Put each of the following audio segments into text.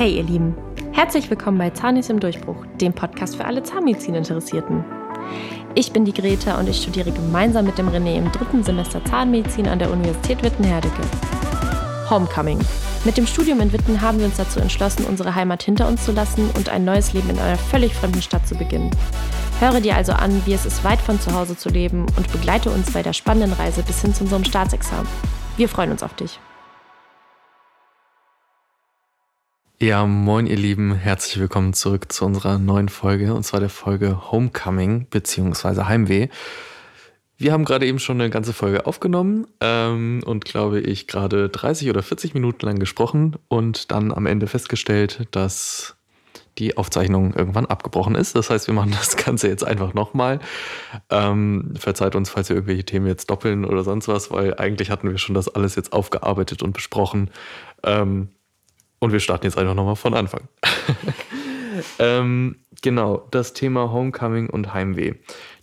Hey ihr Lieben, herzlich willkommen bei Zahnis im Durchbruch, dem Podcast für alle Zahnmedizin-Interessierten. Ich bin die Greta und ich studiere gemeinsam mit dem René im dritten Semester Zahnmedizin an der Universität Witten-Herdecke. Homecoming. Mit dem Studium in Witten haben wir uns dazu entschlossen, unsere Heimat hinter uns zu lassen und ein neues Leben in einer völlig fremden Stadt zu beginnen. Höre dir also an, wie es ist, weit von zu Hause zu leben und begleite uns bei der spannenden Reise bis hin zu unserem Staatsexamen. Wir freuen uns auf dich. Ja, moin ihr Lieben, herzlich willkommen zurück zu unserer neuen Folge und zwar der Folge Homecoming bzw. Heimweh. Wir haben gerade eben schon eine ganze Folge aufgenommen ähm, und glaube ich gerade 30 oder 40 Minuten lang gesprochen und dann am Ende festgestellt, dass die Aufzeichnung irgendwann abgebrochen ist. Das heißt, wir machen das Ganze jetzt einfach nochmal. Ähm, verzeiht uns, falls wir irgendwelche Themen jetzt doppeln oder sonst was, weil eigentlich hatten wir schon das alles jetzt aufgearbeitet und besprochen. Ähm, und wir starten jetzt einfach nochmal von Anfang. ähm, genau, das Thema Homecoming und Heimweh.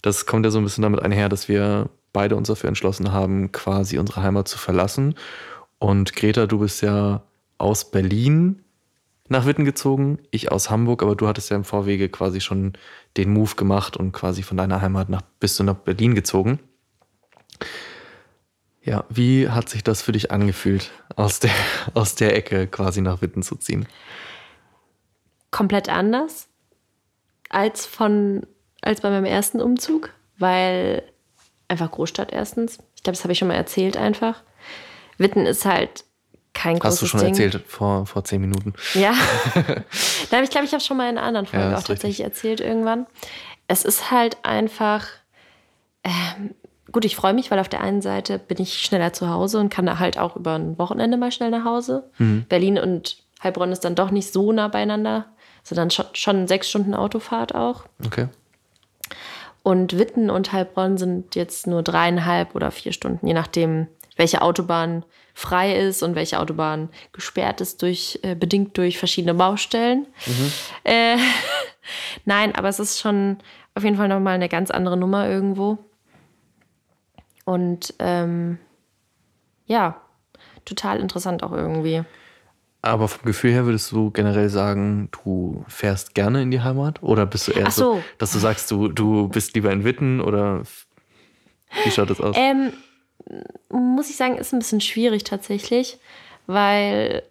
Das kommt ja so ein bisschen damit einher, dass wir beide uns dafür entschlossen haben, quasi unsere Heimat zu verlassen. Und Greta, du bist ja aus Berlin nach Witten gezogen, ich aus Hamburg, aber du hattest ja im Vorwege quasi schon den Move gemacht und quasi von deiner Heimat nach, bist du nach Berlin gezogen. Ja, wie hat sich das für dich angefühlt, aus der, aus der Ecke quasi nach Witten zu ziehen? Komplett anders als von als bei meinem ersten Umzug, weil einfach Großstadt erstens. Ich glaube, das habe ich schon mal erzählt einfach. Witten ist halt kein großes Hast du schon Ding. erzählt vor, vor zehn Minuten. Ja. Nein, ich glaube, ich habe schon mal in einer anderen Folge Ja, auch tatsächlich erzählt irgendwann. Es ist halt einfach. Ähm, gut, ich freue mich, weil auf der einen Seite bin ich schneller zu Hause und kann da halt auch über ein Wochenende mal schnell nach Hause. Berlin und Heilbronn ist dann doch nicht so nah beieinander, sondern schon, schon sechs Stunden Autofahrt auch. Okay. Und Witten und Heilbronn sind jetzt nur dreieinhalb oder vier Stunden, je nachdem, welche Autobahn frei ist und welche Autobahn gesperrt ist, durch, äh, bedingt durch verschiedene Baustellen. Äh, nein, aber es ist schon auf jeden Fall nochmal eine ganz andere Nummer irgendwo. Und ähm, ja, total interessant auch irgendwie. Aber vom Gefühl her würdest du generell sagen, du fährst gerne in die Heimat? Oder bist du eher Ach so. dass du sagst, du, du bist lieber in Witten? Oder wie schaut das aus? Ähm, muss ich sagen, ist ein bisschen schwierig tatsächlich, weil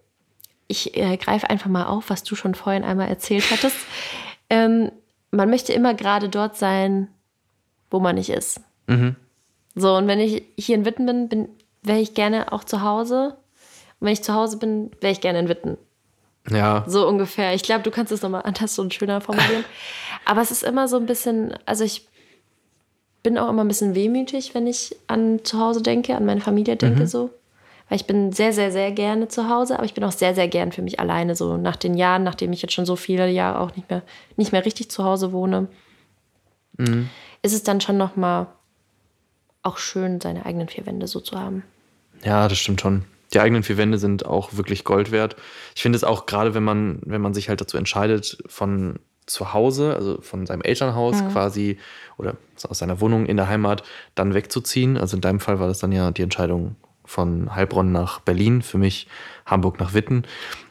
ich äh, greife einfach mal auf, was du schon vorhin einmal erzählt hattest. ähm, man möchte immer gerade dort sein, wo man nicht ist. Mhm. So, und wenn ich hier in Witten bin, bin wäre ich gerne auch zu Hause. Und wenn ich zu Hause bin, wäre ich gerne in Witten. Ja, So ungefähr. Ich glaube, du kannst es nochmal anders und schöner formulieren. Aber es ist immer so ein bisschen, also ich bin auch immer ein bisschen wehmütig, wenn ich an zu Hause denke, an meine Familie denke so. Weil ich bin sehr, sehr, sehr gerne zu Hause, aber ich bin auch sehr, sehr gern für mich alleine. So nach den Jahren, nachdem ich jetzt schon so viele Jahre auch nicht mehr, nicht mehr richtig zu Hause wohne, ist es dann schon nochmal auch schön, seine eigenen vier Wände so zu haben. Ja, das stimmt schon. Die eigenen vier Wände sind auch wirklich Gold wert. Ich finde es auch gerade, wenn man, wenn man sich halt dazu entscheidet, von zu Hause, also von seinem Elternhaus quasi oder aus seiner Wohnung in der Heimat dann wegzuziehen. Also in deinem Fall war das dann ja die Entscheidung von Heilbronn nach Berlin, für mich Hamburg nach Witten.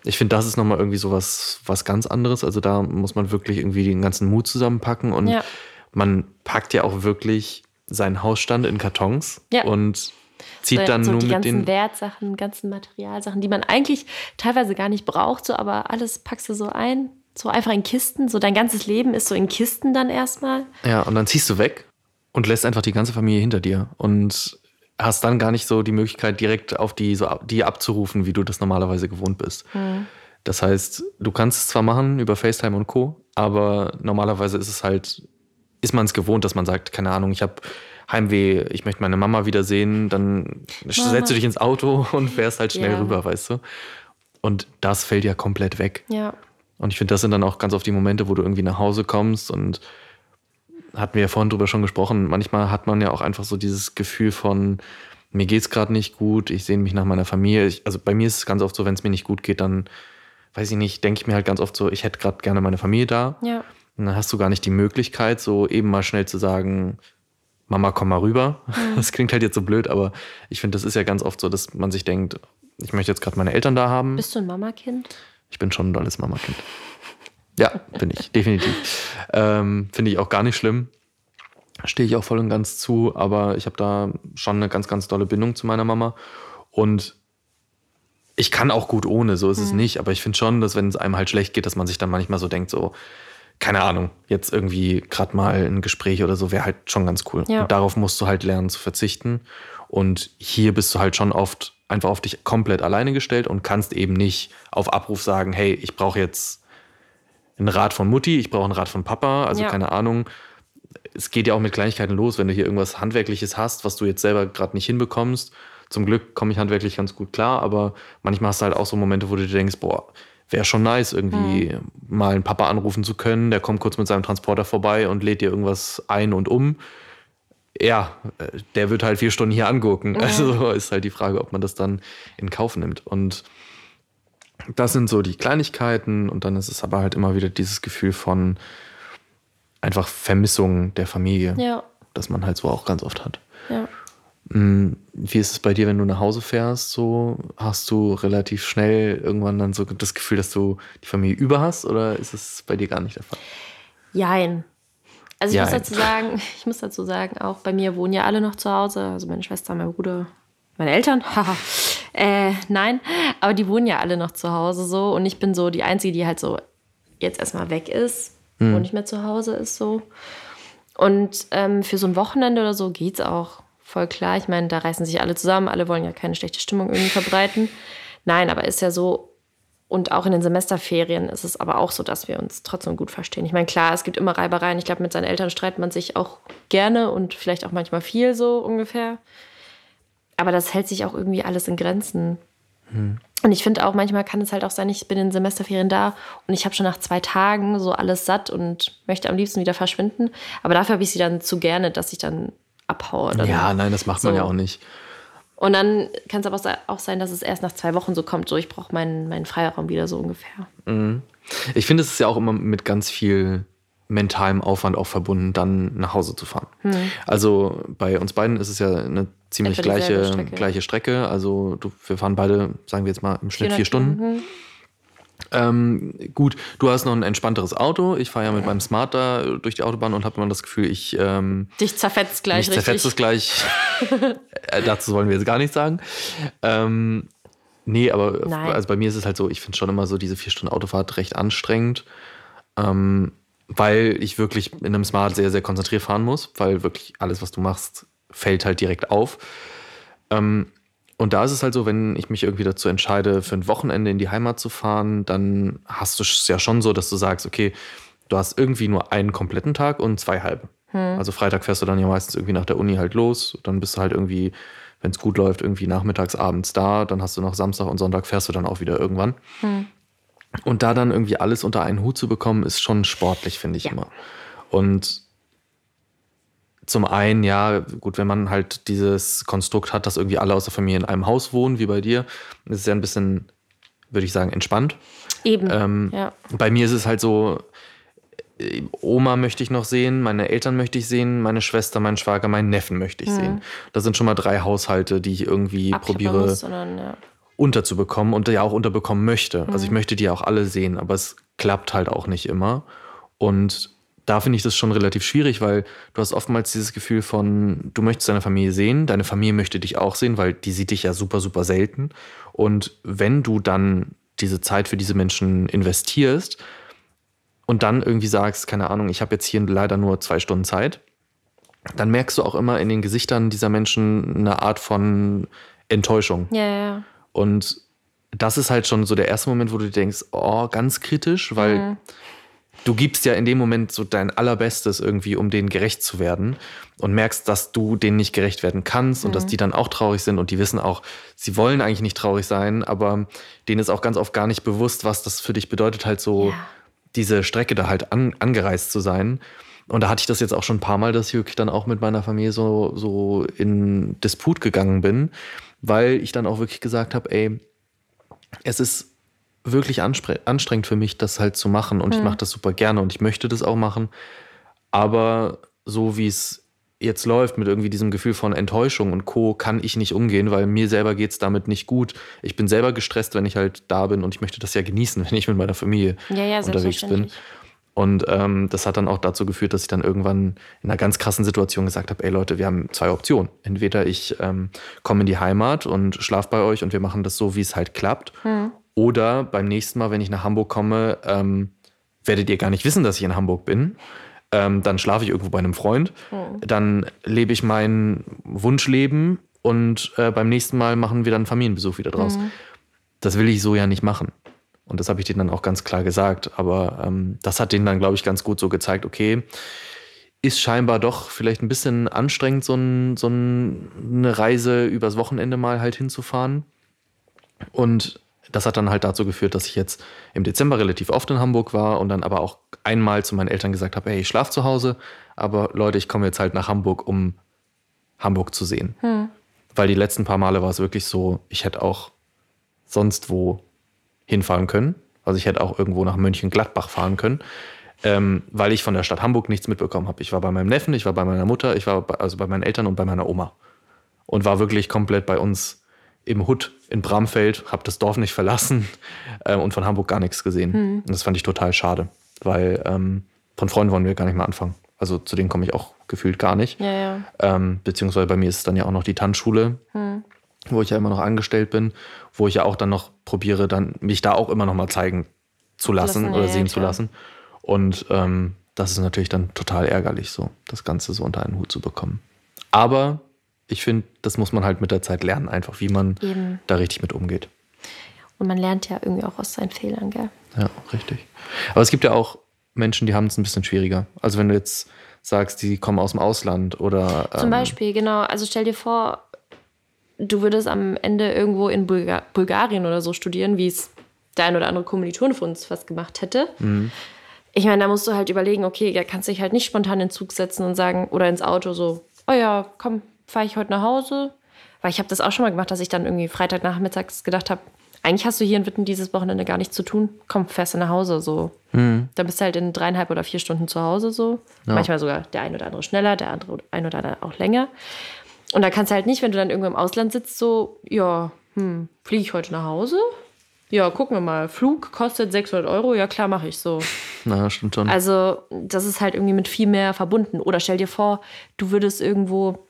Ich finde, das ist nochmal irgendwie so was, was ganz anderes. Also da muss man wirklich irgendwie den ganzen Mut zusammenpacken und Ja. man packt ja auch wirklich seinen Hausstand in Kartons Ja. und zieht So- dann so nur die mit ganzen den Wertsachen, ganzen Materialsachen, die man eigentlich teilweise gar nicht braucht, so aber alles packst du so ein, so einfach in Kisten, so dein ganzes Leben ist so in Kisten dann erstmal. Ja, und dann ziehst du weg und lässt einfach die ganze Familie hinter dir und hast dann gar nicht so die Möglichkeit, direkt auf die, so die abzurufen, wie du das normalerweise gewohnt bist. Das heißt, du kannst es zwar machen über FaceTime und Co., aber normalerweise ist es halt, ist man es gewohnt, dass man sagt, keine Ahnung, ich habe Heimweh, ich möchte meine Mama wiedersehen, dann setzt du dich ins Auto und fährst halt schnell Ja. rüber, weißt du? Und das fällt ja komplett weg. Ja. Und ich finde, das sind dann auch ganz oft die Momente, wo du irgendwie nach Hause kommst und hatten wir ja vorhin drüber schon gesprochen. Manchmal hat man ja auch einfach so dieses Gefühl von, mir geht's gerade nicht gut, ich sehne mich nach meiner Familie. Ich, also bei mir ist es ganz oft so, wenn es mir nicht gut geht, dann weiß ich nicht, denke ich mir halt ganz oft so, ich hätte gerade gerne meine Familie da. Ja. Und dann hast du gar nicht die Möglichkeit, so eben mal schnell zu sagen, Mama, komm mal rüber. Das klingt halt jetzt so blöd, aber ich finde, das ist ja ganz oft so, dass man sich denkt, ich möchte jetzt gerade meine Eltern da haben. Bist du ein Mamakind? ich bin schon ein tolles Mama-Kind. Ja, bin ich, definitiv. Ähm, Finde ich auch gar nicht schlimm. Stehe ich auch voll und ganz zu, aber ich habe da schon eine ganz, ganz tolle Bindung zu meiner Mama. Und ich kann auch gut ohne, so ist mhm. es nicht. Aber ich finde schon, dass wenn es einem halt schlecht geht, dass man sich dann manchmal so denkt, so, keine Ahnung, jetzt irgendwie gerade mal ein Gespräch oder so wäre halt schon ganz cool. Ja. Und darauf musst du halt lernen zu verzichten. Und hier bist du halt schon oft einfach auf dich komplett alleine gestellt und kannst eben nicht auf Abruf sagen, hey, ich brauche jetzt einen Rat von Mutti, ich brauche einen Rat von Papa, also ja. keine Ahnung. Es geht ja auch mit Kleinigkeiten los, wenn du hier irgendwas Handwerkliches hast, was du jetzt selber gerade nicht hinbekommst. Zum Glück komme ich handwerklich ganz gut klar, aber manchmal hast du halt auch so Momente, wo du dir denkst, boah, wäre schon nice, irgendwie mhm. mal einen Papa anrufen zu können. Der kommt kurz mit seinem Transporter vorbei und lädt dir irgendwas ein und um. Ja, äh, der wird halt vier Stunden hier angucken. Mhm. Also ist halt die Frage, ob man das dann in Kauf nimmt. Und das sind so die Kleinigkeiten. Und dann ist es aber halt immer wieder dieses Gefühl von einfach Vermissung der Familie, ja. das man halt so auch ganz oft hat. Ja. Hm, wie ist es bei dir, wenn du nach Hause fährst? So hast du relativ schnell irgendwann dann so das Gefühl, dass du die Familie über hast, oder ist es bei dir gar nicht der Fall? Jein. Also ich Jein. muss dazu sagen, ich muss dazu sagen, auch bei mir wohnen ja alle noch zu Hause, also meine Schwester, mein Bruder, meine Eltern. äh, nein, aber die wohnen ja alle noch zu Hause so und ich bin so die einzige, die halt so jetzt erstmal weg ist hm. und nicht mehr zu Hause ist so. Und ähm, für so ein Wochenende oder so geht's auch voll klar. Ich meine, da reißen sich alle zusammen, alle wollen ja keine schlechte Stimmung irgendwie verbreiten. Nein, aber ist ja so, und auch in den Semesterferien ist es aber auch so, dass wir uns trotzdem gut verstehen. Ich meine, klar, es gibt immer Reibereien. Ich glaube, mit seinen Eltern streitet man sich auch gerne und vielleicht auch manchmal viel so ungefähr. Aber das hält sich auch irgendwie alles in Grenzen. Hm. Und ich finde auch, manchmal kann es halt auch sein, ich bin in den Semesterferien da und ich habe schon nach zwei Tagen so alles satt und möchte am liebsten wieder verschwinden. Aber dafür habe ich sie dann zu gerne, dass ich dann abhaue. Dann ja, nein, das macht so. man ja auch nicht. Und dann kann es aber auch sein, dass es erst nach zwei Wochen so kommt, so ich brauche meinen, meinen Freiraum wieder so ungefähr. Mhm. Ich finde, es ist ja auch immer mit ganz viel mentalem Aufwand auch verbunden, dann nach Hause zu fahren. Hm. Also bei uns beiden ist es ja eine ziemlich gleiche Strecke. gleiche Strecke. Also du, wir fahren beide, sagen wir jetzt mal, im Schnitt vier Stunden. Stunden. Ähm, gut, du hast noch ein entspannteres Auto. Ich fahre ja mit meinem Smart da durch die Autobahn und habe immer das Gefühl, ich. Ähm, Dich zerfetzt gleich, mich zerfetzt es gleich. äh, dazu wollen wir jetzt gar nichts sagen. Ähm, nee, aber also bei mir ist es halt so, ich finde schon immer so diese vier Stunden Autofahrt recht anstrengend. Ähm, weil ich wirklich in einem Smart sehr, sehr konzentriert fahren muss, weil wirklich alles, was du machst, fällt halt direkt auf. Ähm, und da ist es halt so, wenn ich mich irgendwie dazu entscheide, für ein Wochenende in die Heimat zu fahren, dann hast du es ja schon so, dass du sagst, okay, du hast irgendwie nur einen kompletten Tag und zwei halbe. Hm. Also Freitag fährst du dann ja meistens irgendwie nach der Uni halt los, dann bist du halt irgendwie, wenn es gut läuft, irgendwie nachmittags, abends da, dann hast du noch Samstag und Sonntag fährst du dann auch wieder irgendwann. Hm. Und da dann irgendwie alles unter einen Hut zu bekommen, ist schon sportlich, finde ich ja. immer. Und zum einen, ja, gut, wenn man halt dieses Konstrukt hat, dass irgendwie alle aus der Familie in einem Haus wohnen, wie bei dir, ist es ja ein bisschen, würde ich sagen, entspannt. Eben. Ähm, ja. Bei mir ist es halt so, äh, Oma möchte ich noch sehen, meine Eltern möchte ich sehen, meine Schwester, meinen Schwager, meinen Neffen möchte ich mhm. sehen. Das sind schon mal drei Haushalte, die ich irgendwie probiere sondern, ja. unterzubekommen und ja auch unterbekommen möchte. Mhm. Also ich möchte die auch alle sehen, aber es klappt halt auch nicht immer. Und da finde ich das schon relativ schwierig, weil du hast oftmals dieses Gefühl von, du möchtest deine Familie sehen, deine Familie möchte dich auch sehen, weil die sieht dich ja super, super selten. Und wenn du dann diese Zeit für diese Menschen investierst und dann irgendwie sagst, keine Ahnung, ich habe jetzt hier leider nur zwei Stunden Zeit, dann merkst du auch immer in den Gesichtern dieser Menschen eine Art von Enttäuschung. Ja, ja. Und das ist halt schon so der erste Moment, wo du denkst, oh, ganz kritisch, weil mhm du gibst ja in dem Moment so dein allerbestes irgendwie, um denen gerecht zu werden und merkst, dass du denen nicht gerecht werden kannst mhm. und dass mhm. die dann auch traurig sind und die wissen auch, sie wollen eigentlich nicht traurig sein, aber denen ist auch ganz oft gar nicht bewusst, was das für dich bedeutet, halt so ja. diese Strecke da halt an, angereist zu sein. Und da hatte ich das jetzt auch schon ein paar Mal, dass ich wirklich dann auch mit meiner Familie so, so in Disput gegangen bin, weil ich dann auch wirklich gesagt habe, ey, es ist wirklich anstrengend für mich, das halt zu machen. Und mhm. ich mache das super gerne und ich möchte das auch machen. Aber so wie es jetzt läuft mit irgendwie diesem Gefühl von Enttäuschung und Co., kann ich nicht umgehen, weil mir selber geht es damit nicht gut. Ich bin selber gestresst, wenn ich halt da bin und ich möchte das ja genießen, wenn ich mit meiner Familie Ja, ja, unterwegs bin. Und ähm, das hat dann auch dazu geführt, dass ich dann irgendwann in einer ganz krassen Situation gesagt habe, ey Leute, wir haben zwei Optionen. Entweder ich ähm, komme in die Heimat und schlafe bei euch und wir machen das so, wie es halt klappt. Oder beim nächsten Mal, wenn ich nach Hamburg komme, ähm, werdet ihr gar nicht wissen, dass ich in Hamburg bin. Ähm, dann schlafe ich irgendwo bei einem Freund. Dann lebe ich mein Wunschleben und äh, beim nächsten Mal machen wir dann einen Familienbesuch wieder draus. Das will ich so ja nicht machen. Und das habe ich denen dann auch ganz klar gesagt. Aber ähm, das hat denen dann, glaube ich, ganz gut so gezeigt, okay, ist scheinbar doch vielleicht ein bisschen anstrengend, so, ein, so ein, eine Reise übers Wochenende mal halt hinzufahren. Und das hat dann halt dazu geführt, dass ich jetzt im Dezember relativ oft in Hamburg war und dann aber auch einmal zu meinen Eltern gesagt habe, hey, ich schlafe zu Hause, aber Leute, ich komme jetzt halt nach Hamburg, um Hamburg zu sehen. Weil die letzten paar Male war es wirklich so, ich hätte auch sonst wo hinfahren können. Also ich hätte auch irgendwo nach Mönchengladbach fahren können, ähm, weil ich von der Stadt Hamburg nichts mitbekommen habe. Ich war bei meinem Neffen, ich war bei meiner Mutter, ich war bei, also bei meinen Eltern und bei meiner Oma. Und war wirklich komplett bei uns im Hut in Bramfeld, habe das Dorf nicht verlassen ähm, und von Hamburg gar nichts gesehen. Und das fand ich total schade, weil ähm, von Freunden wollen wir gar nicht mehr anfangen. Also zu denen komme ich auch gefühlt gar nicht. Ja, ja. Ähm, beziehungsweise bei mir ist es dann ja auch noch die Tanzschule, wo ich ja immer noch angestellt bin, wo ich ja auch dann noch probiere, dann mich da auch immer noch mal zeigen zu lassen Lassen, oder ja, sehen ja, zu klar. lassen. Und ähm, das ist natürlich dann total ärgerlich, so das Ganze so unter einen Hut zu bekommen. Aber ich finde, das muss man halt mit der Zeit lernen, einfach wie man Eben. da richtig mit umgeht. Und man lernt ja irgendwie auch aus seinen Fehlern, gell? Ja, richtig. Aber es gibt ja auch Menschen, die haben es ein bisschen schwieriger. Also wenn du jetzt sagst, die kommen aus dem Ausland oder Zum ähm, Beispiel, genau. Also stell dir vor, du würdest am Ende irgendwo in Bulga Bulgarien oder so studieren, wie es der ein oder andere Kommilitone von uns fast gemacht hätte. Ich meine, da musst du halt überlegen, okay, da kannst du dich halt nicht spontan in den Zug setzen und sagen, oder ins Auto so, oh ja, komm, fahre ich heute nach Hause. Weil ich habe das auch schon mal gemacht, dass ich dann irgendwie Freitagnachmittags gedacht habe, eigentlich hast du hier in Witten dieses Wochenende gar nichts zu tun. Komm, fährst du nach Hause so. Dann bist du halt in dreieinhalb oder vier Stunden zu Hause so. Manchmal sogar der ein oder andere schneller, der andere ein oder andere auch länger. Und da kannst du halt nicht, wenn du dann irgendwo im Ausland sitzt, so, ja, hm, fliege ich heute nach Hause? Ja, gucken wir mal. Flug kostet 600 Euro. Ja, klar, mache ich so. Na, stimmt schon. Also, das ist halt irgendwie mit viel mehr verbunden. Oder stell dir vor, du würdest irgendwo,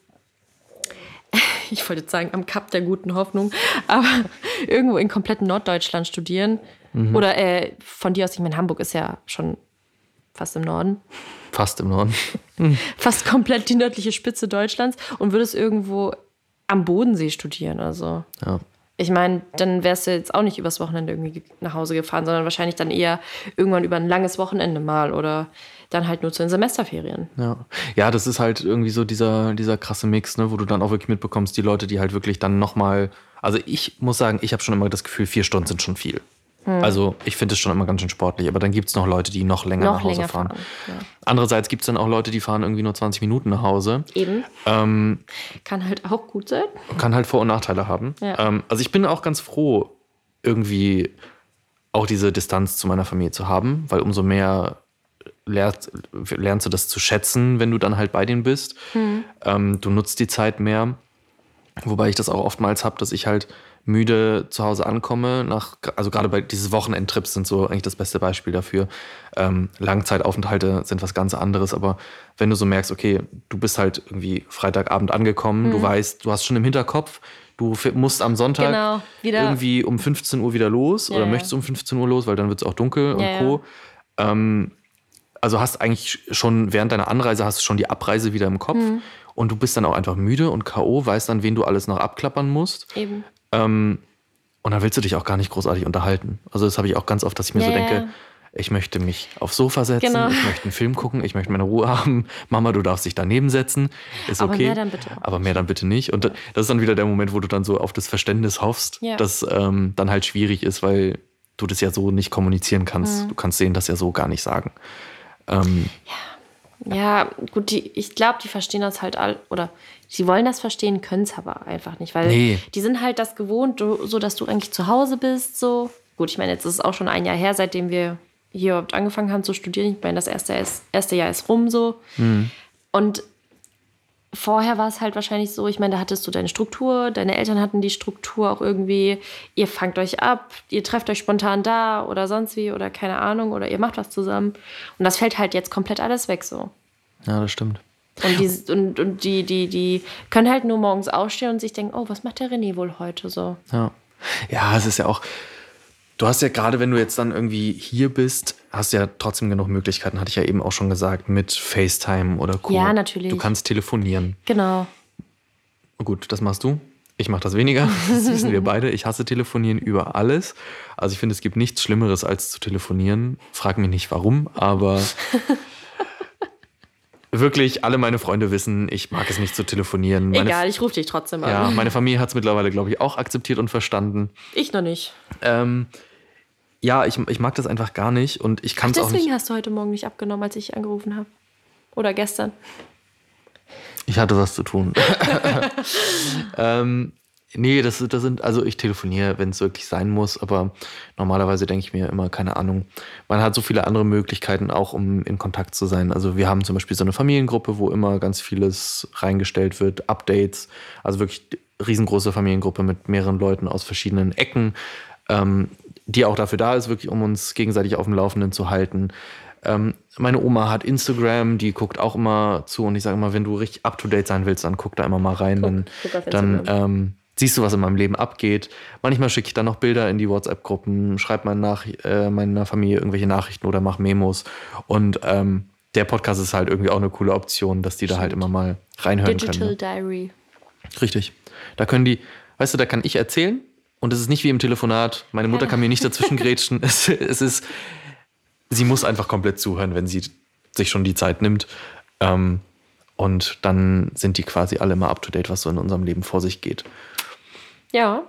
ich wollte jetzt sagen, am Kap der guten Hoffnung, aber irgendwo in kompletten Norddeutschland studieren. Oder äh, von dir aus, ich meine, Hamburg ist ja schon fast im Norden. Fast im Norden. Fast komplett die nördliche Spitze Deutschlands und würdest irgendwo am Bodensee studieren. Also, Ja. ich meine, dann wärst du jetzt auch nicht übers Wochenende irgendwie nach Hause gefahren, sondern wahrscheinlich dann eher irgendwann über ein langes Wochenende mal oder dann halt nur zu den Semesterferien. Ja. ja, das ist halt irgendwie so dieser, dieser krasse Mix, ne, wo du dann auch wirklich mitbekommst, die Leute, die halt wirklich dann nochmal. Also ich muss sagen, ich habe schon immer das Gefühl, vier Stunden sind schon viel. Hm. Also ich finde es schon immer ganz schön sportlich, aber dann gibt es noch Leute, die noch länger Noch nach Hause länger fahren. fahren, ja. Andererseits gibt es dann auch Leute, die fahren irgendwie nur 20 Minuten nach Hause. Eben. Ähm, Kann halt auch gut sein. kann halt Vor- und Nachteile haben. Ja. Ähm, also ich bin auch ganz froh, irgendwie auch diese Distanz zu meiner Familie zu haben, weil umso mehr lernst, lernst du das zu schätzen, wenn du dann halt bei denen bist. Ähm, du nutzt die Zeit mehr. Wobei ich das auch oftmals habe, dass ich halt müde zu Hause ankomme. Nach, also gerade bei diese Wochenendtrips sind so eigentlich das beste Beispiel dafür. Ähm, Langzeitaufenthalte sind was ganz anderes, aber wenn du so merkst, okay, du bist halt irgendwie Freitagabend angekommen, du weißt, du hast schon im Hinterkopf, du musst am Sonntag Genau, irgendwie um 15 Uhr wieder los Ja, oder ja. möchtest um 15 Uhr los, weil dann wird es auch dunkel und Ja, ja. Co. Ähm, also hast eigentlich schon während deiner Anreise hast du schon die Abreise wieder im Kopf Mhm. und du bist dann auch einfach müde und K.O., weißt dann, wen du alles noch abklappern musst. Eben. Ähm, und dann willst du dich auch gar nicht großartig unterhalten. Also das habe ich auch ganz oft, dass ich mir Ja, so ja. denke, ich möchte mich aufs Sofa setzen, Genau. ich möchte einen Film gucken, ich möchte meine Ruhe haben. Mama, du darfst dich daneben setzen. Ist Aber okay. mehr dann bitte Aber mehr dann bitte nicht. Und das ist dann wieder der Moment, wo du dann so auf das Verständnis hoffst, Ja. das ähm, dann halt schwierig ist, weil du das ja so nicht kommunizieren kannst. Mhm. Du kannst denen das ja so gar nicht sagen. Ähm, Ja, gut, die, ich glaube, die verstehen das halt all, oder sie wollen das verstehen, können es aber einfach nicht, weil Nee. die sind halt das gewohnt, so dass du eigentlich zu Hause bist, so. Gut, ich meine, jetzt ist es auch schon ein Jahr her, seitdem wir hier überhaupt angefangen haben zu studieren. Ich meine, das erste, erste Jahr ist rum, so. Und vorher war es halt wahrscheinlich so, ich meine, da hattest du deine Struktur, deine Eltern hatten die Struktur auch irgendwie, ihr fangt euch ab, ihr trefft euch spontan da oder sonst wie oder keine Ahnung oder ihr macht was zusammen. Und das fällt halt jetzt komplett alles weg so. Ja, das stimmt. Und, die, und, und die, die, die können halt nur morgens aufstehen und sich denken, oh, was macht der René wohl heute so? Ja. Ja, es ist ja auch, du hast ja gerade, wenn du jetzt dann irgendwie hier bist, hast du ja trotzdem genug Möglichkeiten, hatte ich ja eben auch schon gesagt, mit FaceTime oder Co. Ja, natürlich. Du kannst telefonieren. Genau. Gut, das machst du. Ich mache das weniger. Das wissen wir beide. Ich hasse telefonieren über alles. Also ich finde, es gibt nichts Schlimmeres als zu telefonieren. Frag mich nicht warum, aber wirklich alle meine Freunde wissen, ich mag es nicht zu telefonieren. Meine, Egal, ich rufe dich trotzdem an. Ja, meine Familie hat es mittlerweile, glaube ich, auch akzeptiert und verstanden. Ich noch nicht. Ähm, ja, ich, ich mag das einfach gar nicht und ich kann es auch Deswegen nicht. hast du heute Morgen nicht abgenommen, als ich angerufen habe. Oder gestern. Ich hatte was zu tun. ähm, nee, das, das sind, also ich telefoniere, wenn es wirklich sein muss, aber normalerweise denke ich mir immer, keine Ahnung. Man hat so viele andere Möglichkeiten auch, um in Kontakt zu sein. Also wir haben zum Beispiel so eine Familiengruppe, wo immer ganz vieles reingestellt wird, Updates, also wirklich riesengroße Familiengruppe mit mehreren Leuten aus verschiedenen Ecken, ähm, die auch dafür da ist, wirklich um uns gegenseitig auf dem Laufenden zu halten. Ähm, meine Oma hat Instagram, die guckt auch immer zu und ich sage immer, wenn du richtig up to date sein willst, dann guck da immer mal rein, dann, guck dann ähm, siehst du, was in meinem Leben abgeht. Manchmal schicke ich dann noch Bilder in die WhatsApp-Gruppen, schreibe meiner, Nach äh, meiner Familie irgendwelche Nachrichten oder mache Memos. Und ähm, der Podcast ist halt irgendwie auch eine coole Option, dass die da halt immer mal reinhören Digital können. Ne? Diary. Richtig. Da können die, weißt du, da kann ich erzählen und es ist nicht wie im Telefonat. Meine Mutter kann mir nicht dazwischen grätschen. Es, es ist, sie muss einfach komplett zuhören, wenn sie sich schon die Zeit nimmt. Ähm, und dann sind die quasi alle immer up to date, was so in unserem Leben vor sich geht. Ja. ja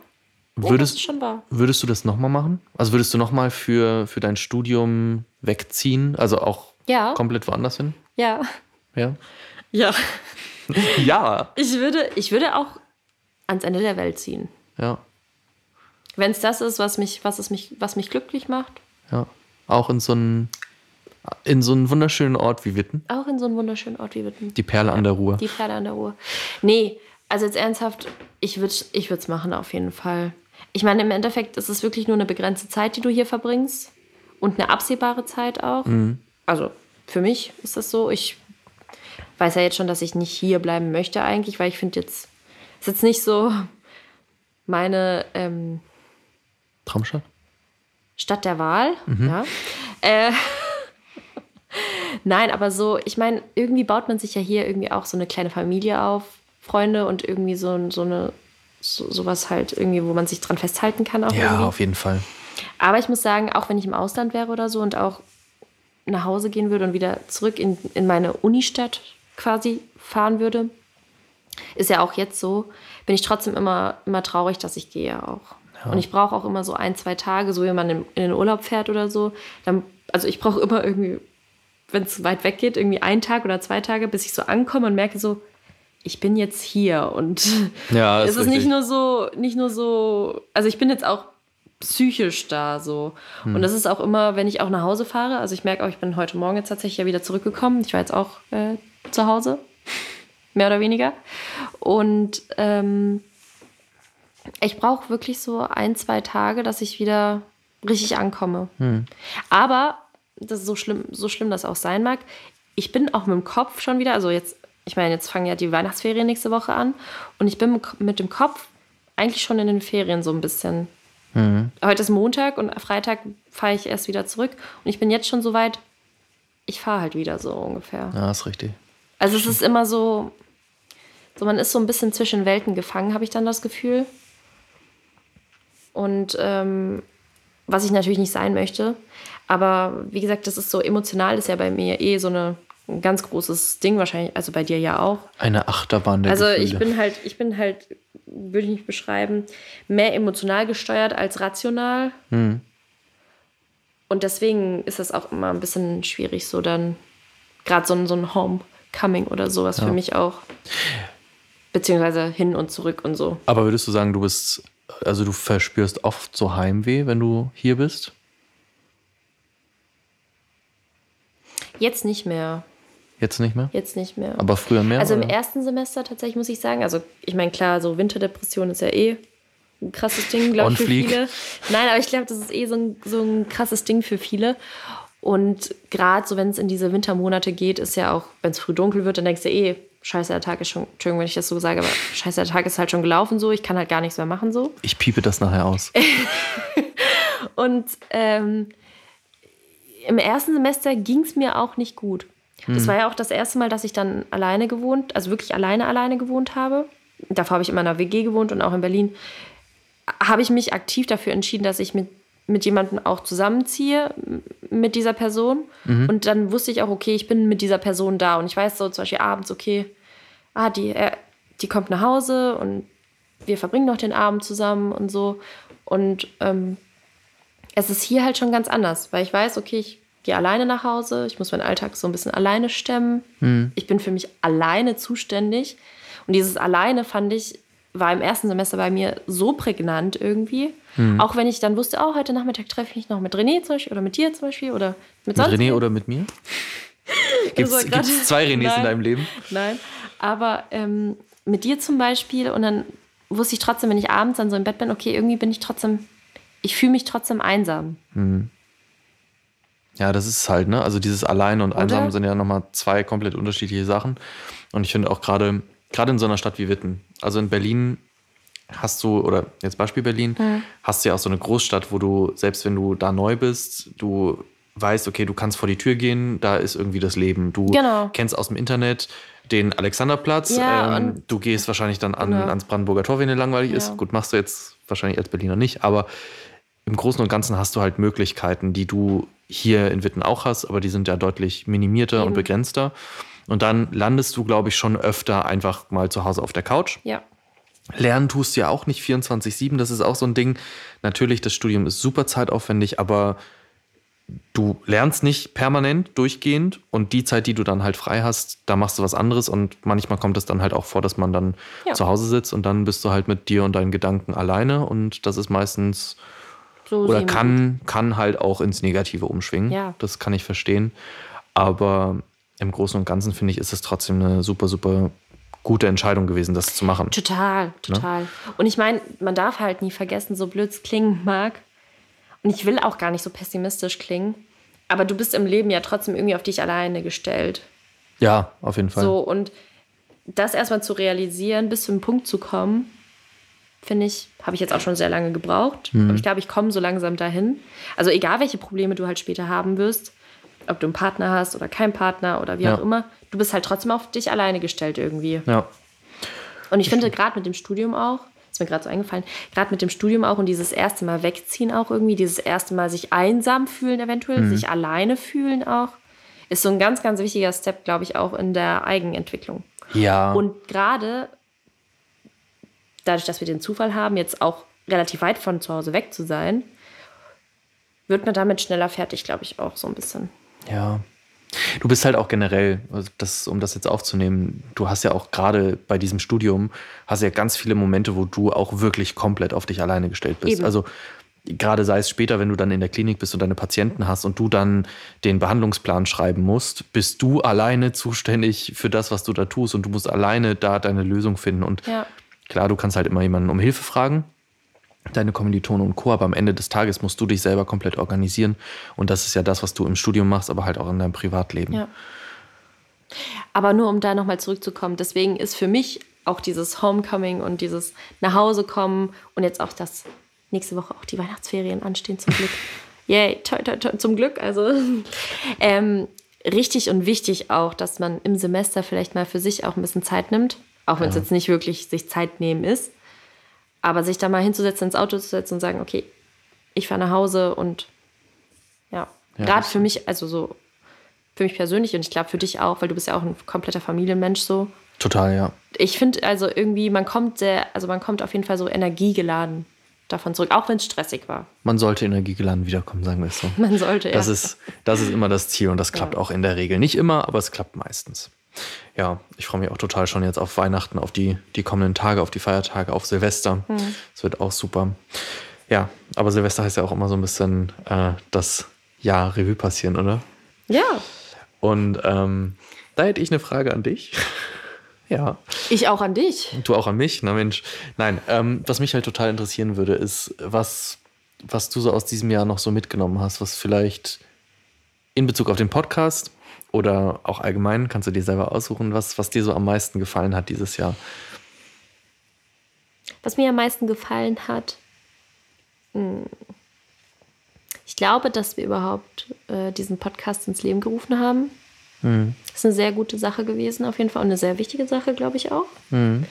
das Würdest, ist schon wahr. würdest du das nochmal machen? Also würdest du nochmal für, für dein Studium wegziehen? Also auch Ja. komplett woanders hin? Ja. Ja. Ja. Ja. Ich würde, ich würde auch ans Ende der Welt ziehen. Ja. Wenn es das ist, was mich, was es mich, was mich glücklich macht, Ja. Auch in so einen, in so einen wunderschönen Ort wie Witten. auch in so einen wunderschönen Ort wie Witten. Die Perle an der Ruhr. Die Pferde an der Ruhr. Nee, also jetzt ernsthaft, ich würde es ich würd's machen auf jeden Fall. Ich meine, im Endeffekt ist es wirklich nur eine begrenzte Zeit, die du hier verbringst. Und eine absehbare Zeit auch. Also für mich ist das so. Ich weiß ja jetzt schon, dass ich nicht hier bleiben möchte eigentlich, weil ich finde jetzt, ist jetzt nicht so meine ähm, Traumstadt? Stadt der Wahl. Ja. Äh, Nein, aber so, ich meine, irgendwie baut man sich ja hier irgendwie auch so eine kleine Familie auf, Freunde und irgendwie so, so eine, so, sowas halt irgendwie, wo man sich dran festhalten kann auch Ja, irgendwie. auf jeden Fall. Aber ich muss sagen, auch wenn ich im Ausland wäre oder so und auch nach Hause gehen würde und wieder zurück in, in meine Unistadt quasi fahren würde, ist ja auch jetzt so, bin ich trotzdem immer, immer traurig, dass ich gehe auch. Und ich brauche auch immer so ein, zwei Tage, so wie man in, in den Urlaub fährt oder so. Dann, also ich brauche immer irgendwie, wenn es weit weg geht, irgendwie einen Tag oder zwei Tage, bis ich so ankomme und merke so, ich bin jetzt hier und Ja, es ist ist nicht richtig. nur so, nicht nur so, also ich bin jetzt auch psychisch da so. Hm. Und das ist auch immer, wenn ich auch nach Hause fahre, also ich merke auch, ich bin heute Morgen jetzt tatsächlich ja wieder zurückgekommen. Ich war jetzt auch äh, zu Hause, mehr oder weniger. Und ähm, ich brauche wirklich so ein, zwei Tage, dass ich wieder richtig ankomme. Aber, das ist so schlimm, so schlimm das auch sein mag, ich bin auch mit dem Kopf schon wieder, also jetzt, ich meine, jetzt fangen ja die Weihnachtsferien nächste Woche an und ich bin mit dem Kopf eigentlich schon in den Ferien so ein bisschen. Heute ist Montag und Freitag fahre ich erst wieder zurück und ich bin jetzt schon so weit, ich fahre halt wieder so ungefähr. Ja, ist richtig. Also es ist immer so, so man ist so ein bisschen zwischen Welten gefangen, habe ich dann das Gefühl. Und ähm, was ich natürlich nicht sein möchte. Aber wie gesagt, das ist so emotional, ist ja bei mir eh so eine, ein ganz großes Ding wahrscheinlich, also bei dir ja auch. Eine Achterbahn der Also Gefühle. ich bin halt, ich bin halt, würde ich nicht beschreiben, mehr emotional gesteuert als rational. Hm. Und deswegen ist das auch immer ein bisschen schwierig, so dann gerade so ein, so ein Homecoming oder sowas für mich auch. Beziehungsweise hin und zurück und so. Aber würdest du sagen, du bist, also du verspürst oft so Heimweh, wenn du hier bist? Jetzt nicht mehr. Jetzt nicht mehr? Jetzt nicht mehr. Aber früher mehr? Also im oder? ersten Semester tatsächlich muss ich sagen, also ich meine, klar, so Winterdepression ist ja eh ein krasses Ding, glaube ich, für fleek. viele. Nein, aber ich glaube, das ist eh so ein, so ein krasses Ding für viele. Und gerade so, wenn es in diese Wintermonate geht, ist ja auch, wenn es früh dunkel wird, dann denkst du eh, scheiße, der Tag ist schon, Entschuldigung, wenn ich das so sage, aber scheiße, der Tag ist halt schon gelaufen so, ich kann halt gar nichts mehr machen so. Ich piepe das nachher aus. Und ähm, im ersten Semester ging es mir auch nicht gut. Das war ja auch das erste Mal, dass ich dann alleine gewohnt, also wirklich alleine alleine gewohnt habe. Davor habe ich immer in einer WG gewohnt und auch in Berlin habe ich mich aktiv dafür entschieden, dass ich mit, mit jemandem auch zusammenziehe, mit dieser Person. Und dann wusste ich auch, okay, ich bin mit dieser Person da. Und ich weiß so zum Beispiel abends, okay, ah, die, äh, die kommt nach Hause und wir verbringen noch den Abend zusammen und so. Und ähm, es ist hier halt schon ganz anders, weil ich weiß, okay, ich gehe alleine nach Hause, ich muss meinen Alltag so ein bisschen alleine stemmen. Ich bin für mich alleine zuständig. Und dieses alleine fand ich, war im ersten Semester bei mir so prägnant irgendwie. Auch wenn ich dann wusste, oh, heute Nachmittag treffe ich mich noch mit René zum Beispiel oder mit dir zum Beispiel oder mit Mit sonst René wem. oder mit mir? Gibt es zwei Renés Nein. in deinem Leben? Nein, aber ähm, mit dir zum Beispiel und dann wusste ich trotzdem, wenn ich abends dann so im Bett bin, okay, irgendwie bin ich trotzdem, ich fühle mich trotzdem einsam. Ja, das ist es halt, ne? Also dieses Allein und Einsam sind ja nochmal zwei komplett unterschiedliche Sachen. Und ich finde auch gerade, gerade in so einer Stadt wie Witten, also in Berlin hast du, oder jetzt Beispiel Berlin, hast du ja auch so eine Großstadt, wo du, selbst wenn du da neu bist, du weißt, okay, du kannst vor die Tür gehen, da ist irgendwie das Leben. Du Genau. kennst aus dem Internet den Alexanderplatz, Ja, ähm, du gehst wahrscheinlich dann an, Genau. ans Brandenburger Tor, wenn dir langweilig Ja. ist. Gut, machst du jetzt wahrscheinlich als Berliner nicht, aber im Großen und Ganzen hast du halt Möglichkeiten, die du hier in Witten auch hast, aber die sind ja deutlich minimierter und Eben. begrenzter. Und dann landest du, glaube ich, schon öfter einfach mal zu Hause auf der Couch. Ja. Lernen tust du ja auch nicht 24-7, das ist auch so ein Ding. Natürlich, das Studium ist super zeitaufwendig, aber du lernst nicht permanent, durchgehend und die Zeit, die du dann halt frei hast, da machst du was anderes und manchmal kommt es dann halt auch vor, dass man dann Ja. zu Hause sitzt und dann bist du halt mit dir und deinen Gedanken alleine und das ist meistens So oder kann, kann halt auch ins Negative umschwingen. Ja. Das kann ich verstehen. Aber im Großen und Ganzen finde ich, ist es trotzdem eine super, super gute Entscheidung gewesen, das zu machen. Total, total. Und ich meine, man darf halt nie vergessen, so blöd es klingen mag. Und ich will auch gar nicht so pessimistisch klingen. Aber du bist im Leben ja trotzdem irgendwie auf dich alleine gestellt. Ja, auf jeden Fall. So, und das erstmal zu realisieren, bis zu einem Punkt zu kommen, finde ich, habe ich jetzt auch schon sehr lange gebraucht. Mhm. Aber ich glaube, ich komme so langsam dahin. Also egal, welche Probleme du halt später haben wirst, ob du einen Partner hast oder keinen Partner oder wie Ja. auch immer, du bist halt trotzdem auf dich alleine gestellt irgendwie. Ja. Und ich finde gerade mit dem Studium auch, ist mir gerade so eingefallen, gerade mit dem Studium auch und dieses erste Mal wegziehen auch irgendwie, dieses erste Mal sich einsam fühlen eventuell, sich alleine fühlen auch, ist so ein ganz, ganz wichtiger Step, glaube ich, auch in der Eigenentwicklung. Ja. Und gerade dadurch, dass wir den Zufall haben, jetzt auch relativ weit von zu Hause weg zu sein, wird man damit schneller fertig, glaube ich, auch so ein bisschen. Ja. Du bist halt auch generell, also das, um das jetzt aufzunehmen, du hast ja auch gerade bei diesem Studium, hast ja ganz viele Momente, wo du auch wirklich komplett auf dich alleine gestellt bist. Eben. Also gerade sei es später, wenn du dann in der Klinik bist und deine Patienten hast und du dann den Behandlungsplan schreiben musst, bist du alleine zuständig für das, was du da tust und du musst alleine da deine Lösung finden. Und Ja. Klar, du kannst halt immer jemanden um Hilfe fragen, deine Kommilitonen und Co., aber am Ende des Tages musst du dich selber komplett organisieren. Und das ist ja das, was du im Studium machst, aber halt auch in deinem Privatleben. Ja. Aber nur um da nochmal zurückzukommen, deswegen ist für mich auch dieses Homecoming und dieses Nachhausekommen und jetzt auch das nächste Woche auch die Weihnachtsferien anstehen zum Glück. Yay, toi, toi, toi, zum Glück. Also ähm, richtig und wichtig auch, dass man im Semester vielleicht mal für sich auch ein bisschen Zeit nimmt, auch wenn es jetzt nicht wirklich sich Zeit nehmen ist, aber sich da mal hinzusetzen, ins Auto zu setzen und sagen, okay, ich fahre nach Hause und ja, Ja, gerade das- für mich, also so für mich persönlich und ich glaube für dich auch, weil du bist ja auch ein kompletter Familienmensch so. Total, ja. Ich finde also irgendwie, man kommt sehr, also man kommt auf jeden Fall so energiegeladen davon zurück, auch wenn es stressig war. Man sollte energiegeladen wiederkommen, sagen wir es so. Man sollte, Das ja. ist, das ist immer das Ziel und das klappt Ja. auch in der Regel. Nicht immer, aber es klappt meistens. Ja, ich freue mich auch total schon jetzt auf Weihnachten, auf die, die kommenden Tage, auf die Feiertage, auf Silvester. Es wird auch super. Ja, aber Silvester heißt ja auch immer so ein bisschen äh, das Jahr Revue passieren, oder? ja, Und ähm, Da hätte ich eine Frage an dich. ja. Ich auch an dich. Du auch an mich? Na Mensch. Nein, ähm, was mich halt total interessieren würde, ist, was, was du so aus diesem Jahr noch so mitgenommen hast, was vielleicht in Bezug auf den Podcast oder auch allgemein, kannst du dir selber aussuchen, was, was dir so am meisten gefallen hat dieses Jahr. Was mir am meisten gefallen hat, hm, ich glaube, dass wir überhaupt äh, diesen Podcast ins Leben gerufen haben. Mhm. Das ist eine sehr gute Sache gewesen, auf jeden Fall. Und eine sehr wichtige Sache, glaube ich auch. Mhm.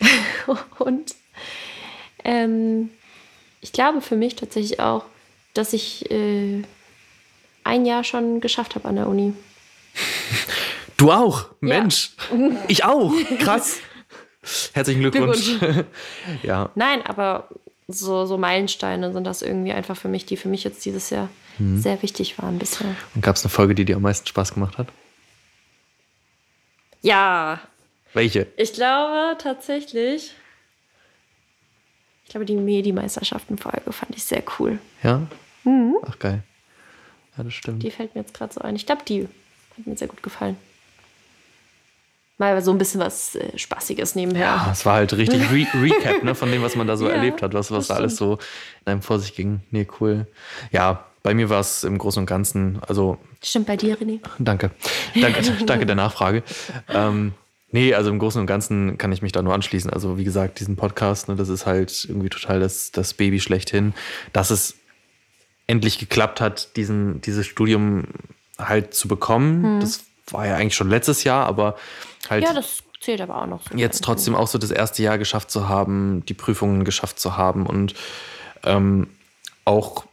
und ähm, ich glaube für mich tatsächlich auch, dass ich äh, ein Jahr schon geschafft habe an der Uni. Du auch, Mensch. Ja. Ich auch. Krass. Herzlichen Glückwunsch. Glückwunsch. ja. Nein, aber so, so Meilensteine sind das irgendwie einfach für mich, die für mich jetzt dieses Jahr mhm. sehr wichtig waren bisher. Und gab es eine Folge, die dir am meisten Spaß gemacht hat? Ja. Welche? Ich glaube tatsächlich. Ich glaube, die Medi-Meisterschaften-Folge fand ich sehr cool. Ja? Mhm. Ach, geil. Ja, das stimmt. Die fällt mir jetzt gerade so ein. Ich glaube, die hat mir sehr gut gefallen mal so ein bisschen was äh, Spaßiges nebenher. Ja, es war halt richtig Re Recap ne, von dem, was man da so ja, erlebt hat, was, was da alles so in einem vor sich ging. Nee, cool. Ja, bei mir war es im Großen und Ganzen, also. Stimmt bei dir, René. Danke. Danke, danke der Nachfrage. Ähm, nee, also im Großen und Ganzen kann ich mich da nur anschließen. Also, wie gesagt, diesen Podcast, ne, das ist halt irgendwie total das, das Baby schlechthin. Dass es endlich geklappt hat, diesen, dieses Studium halt zu bekommen. Hm. Das war ja eigentlich schon letztes Jahr, aber halt. Ja, das zählt aber auch noch. So jetzt trotzdem auch so das erste Jahr geschafft zu haben, die Prüfungen geschafft zu haben und ähm, auch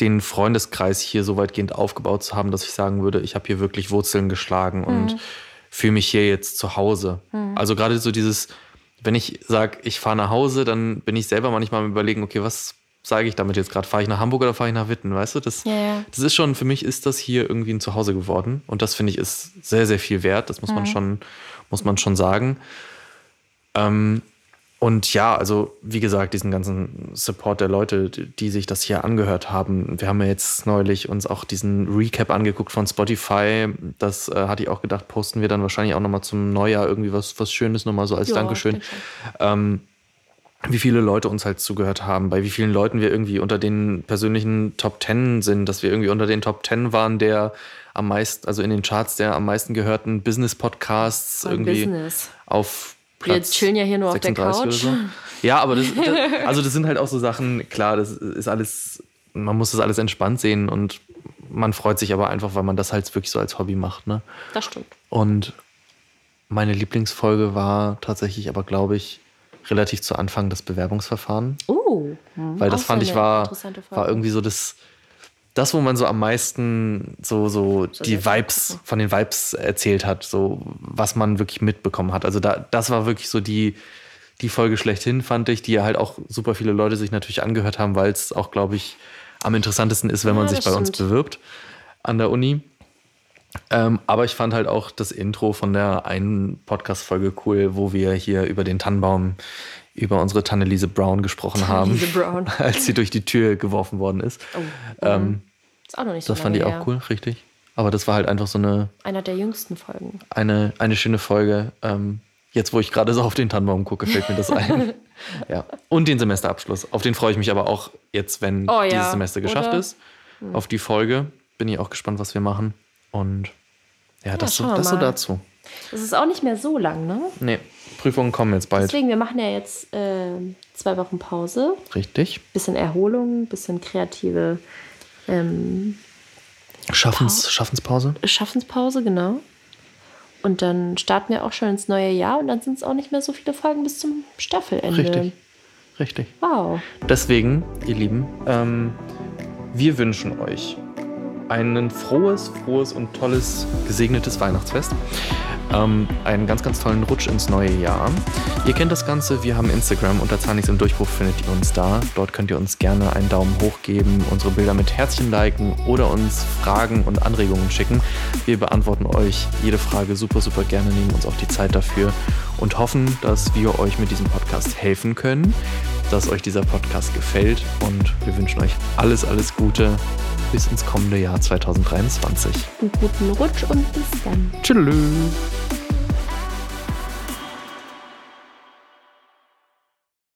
den Freundeskreis hier so weitgehend aufgebaut zu haben, dass ich sagen würde, ich habe hier wirklich Wurzeln geschlagen und mhm. fühle mich hier jetzt zu Hause. Mhm. Also gerade so dieses, wenn ich sage, ich fahre nach Hause, dann bin ich selber manchmal am überlegen, okay, was sage ich damit jetzt gerade? Fahre ich nach Hamburg oder fahre ich nach Witten? Weißt du, das, ja. das ist schon, für mich ist das hier irgendwie ein Zuhause geworden. Und das finde ich ist sehr, sehr viel wert. Das muss mhm. man schon, muss man schon sagen. Ähm, und ja, also wie gesagt, diesen ganzen Support der Leute, die sich das hier angehört haben. Wir haben ja jetzt neulich uns auch diesen Recap angeguckt von Spotify. Das äh, hatte ich auch gedacht, posten wir dann wahrscheinlich auch nochmal zum Neujahr irgendwie was, was Schönes nochmal so als ja, Dankeschön. Ähm, wie viele Leute uns halt zugehört haben, bei wie vielen Leuten wir irgendwie unter den persönlichen Top Ten sind, dass wir irgendwie unter den Top Ten waren, der am meisten, also in den Charts der am meisten gehörten Business-Podcasts irgendwie Business. auf Platz Wir chillen ja hier nur auf der Couch. So. Ja, aber das, das, also das sind halt auch so Sachen, klar, das ist alles, man muss das alles entspannt sehen und man freut sich aber einfach, weil man das halt wirklich so als Hobby macht. Ne? Das stimmt. Und meine Lieblingsfolge war tatsächlich aber, glaube ich, relativ zu Anfang das Bewerbungsverfahren. Oh, hm, weil das fand ich war, war irgendwie so das, das, wo man so am meisten so, so, so die Vibes, von den Vibes erzählt hat, so was man wirklich mitbekommen hat. Also da, das war wirklich so die, die Folge schlechthin, fand ich, die ja halt auch super viele Leute sich natürlich angehört haben, weil es auch, glaube ich, am interessantesten ist, wenn ja, man sich bei stimmt. uns bewirbt an der Uni. Ähm, aber ich fand halt auch das Intro von der einen Podcast-Folge cool, wo wir hier über den Tannenbaum, über unsere Tannelise Brown gesprochen haben, Brown. als sie durch die Tür geworfen worden ist. Oh, ähm, ist auch noch nicht so Das fand ich auch cool, richtig. Aber das war halt einfach so eine. Einer der jüngsten Folgen. Eine, eine schöne Folge. Ähm, jetzt, wo ich gerade so auf den Tannenbaum gucke, fällt mir das ein. ja. Und den Semesterabschluss. Auf den freue ich mich aber auch jetzt, wenn oh, ja. dieses Semester geschafft Oder? ist. Hm. Auf die Folge. Bin ich auch gespannt, was wir machen. Und ja, das, ja, so, das so dazu. Das ist auch nicht mehr so lang, ne? Nee, Prüfungen kommen jetzt bald. Deswegen, wir machen ja jetzt äh, zwei Wochen Pause. Richtig. Bisschen Erholung, bisschen kreative ähm, Schaffens, Schaffenspause. Schaffenspause, genau. Und dann starten wir auch schon ins neue Jahr und dann sind es auch nicht mehr so viele Folgen bis zum Staffelende. Richtig. Richtig. Wow. Deswegen, ihr Lieben, ähm, wir wünschen euch ein frohes, frohes und tolles, gesegnetes Weihnachtsfest. Ähm, einen ganz, ganz tollen Rutsch ins neue Jahr. Ihr kennt das Ganze, wir haben Instagram, unter Zahnix im Durchbruch findet ihr uns da. Dort könnt ihr uns gerne einen Daumen hoch geben, unsere Bilder mit Herzchen liken oder uns Fragen und Anregungen schicken. Wir beantworten euch jede Frage super, super gerne, nehmen uns auch die Zeit dafür und hoffen, dass wir euch mit diesem Podcast helfen können, dass euch dieser Podcast gefällt und wir wünschen euch alles, alles Gute bis ins kommende Jahr 2023. Einen guten Rutsch und bis dann. Tschüss.